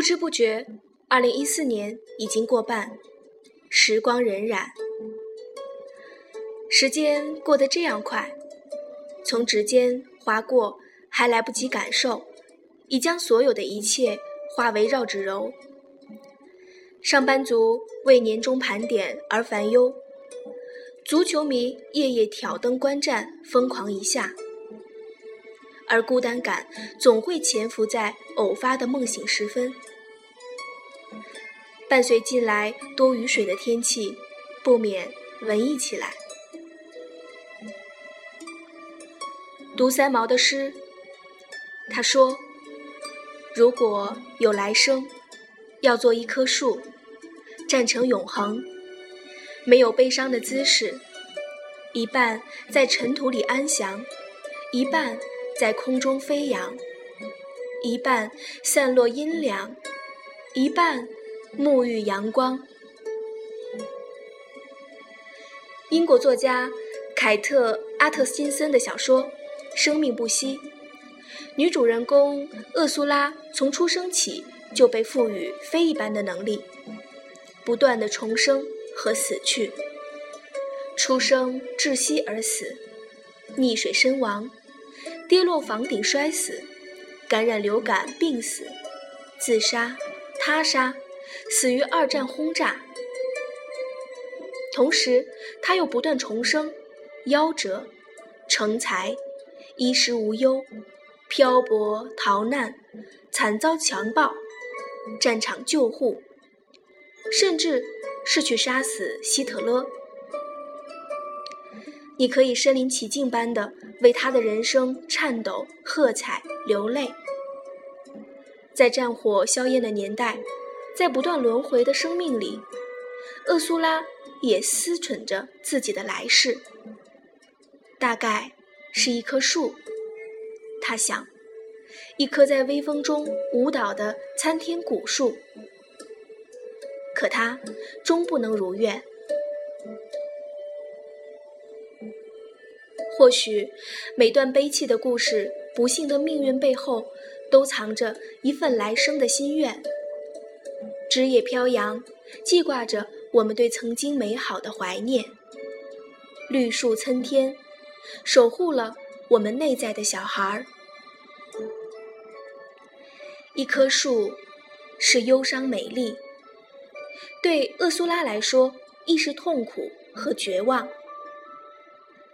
不知不觉，二零一四年已经过半，时光荏苒，时间过得这样快，从指尖划过，还来不及感受，已将所有的一切化为绕指柔。上班族为年终盘点而烦忧，足球迷夜夜挑灯观战，疯狂一下。而孤单感总会潜伏在偶发的梦醒时分，伴随近来多雨水的天气，不免文艺起来。读三毛的诗，他说：“如果有来生，要做一棵树，站成永恒，没有悲伤的姿势，一半在尘土里安详，一半。”在空中飞扬，一半散落阴凉，一半沐浴阳光。英国作家凯特·阿特辛森的小说《生命不息》，女主人公厄苏拉从出生起就被赋予非一般的能力，不断的重生和死去，出生窒息而死，溺水身亡。跌落房顶摔死，感染流感病死，自杀、他杀，死于二战轰炸。同时，他又不断重生，夭折、成才、衣食无忧、漂泊逃难、惨遭强暴、战场救护，甚至是去杀死希特勒。你可以身临其境般的为他的人生颤抖、喝彩、流泪。在战火硝烟的年代，在不断轮回的生命里，厄苏拉也思忖着自己的来世。大概是一棵树，他想，一棵在微风中舞蹈的参天古树。可他终不能如愿。或许，每段悲泣的故事、不幸的命运背后，都藏着一份来生的心愿。枝叶飘扬，记挂着我们对曾经美好的怀念。绿树参天，守护了我们内在的小孩儿。一棵树，是忧伤美丽。对厄苏拉来说，亦是痛苦和绝望。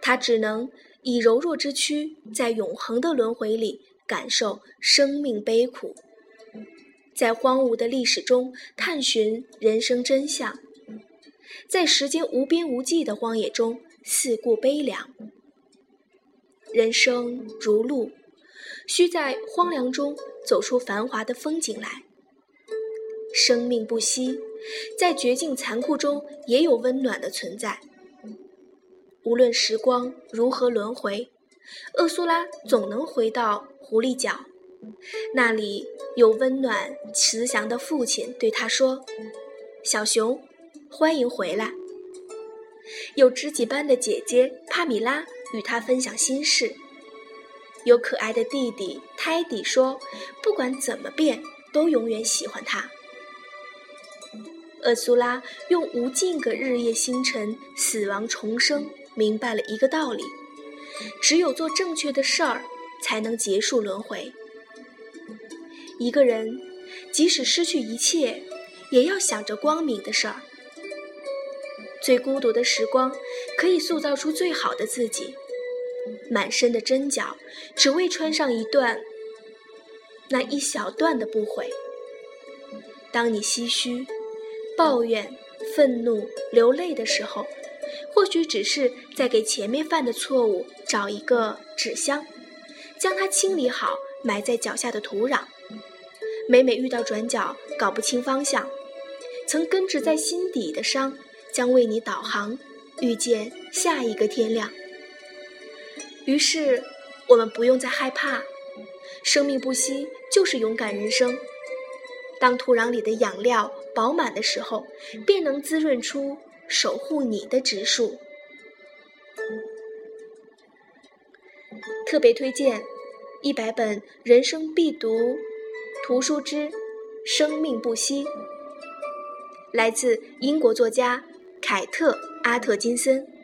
他只能以柔弱之躯，在永恒的轮回里感受生命悲苦，在荒芜的历史中探寻人生真相，在时间无边无际的荒野中四顾悲凉。人生如路，需在荒凉中走出繁华的风景来。生命不息，在绝境残酷中也有温暖的存在。无论时光如何轮回，厄苏拉总能回到狐狸角，那里有温暖慈祥的父亲对他说：“小熊，欢迎回来。”有知己般的姐姐帕米拉与他分享心事，有可爱的弟弟泰迪说：“不管怎么变，都永远喜欢他。”厄苏拉用无尽个日夜星辰、死亡重生。明白了一个道理：只有做正确的事儿，才能结束轮回。一个人即使失去一切，也要想着光明的事儿。最孤独的时光，可以塑造出最好的自己。满身的针脚，只为穿上一段那一小段的不悔。当你唏嘘、抱怨、愤怒、流泪的时候。或许只是在给前面犯的错误找一个纸箱，将它清理好，埋在脚下的土壤。每每遇到转角搞不清方向，曾根植在心底的伤，将为你导航，遇见下一个天亮。于是，我们不用再害怕，生命不息就是勇敢人生。当土壤里的养料饱满的时候，便能滋润出。守护你的植树，特别推荐一百本人生必读图书之《生命不息。来自英国作家凯特·阿特金森。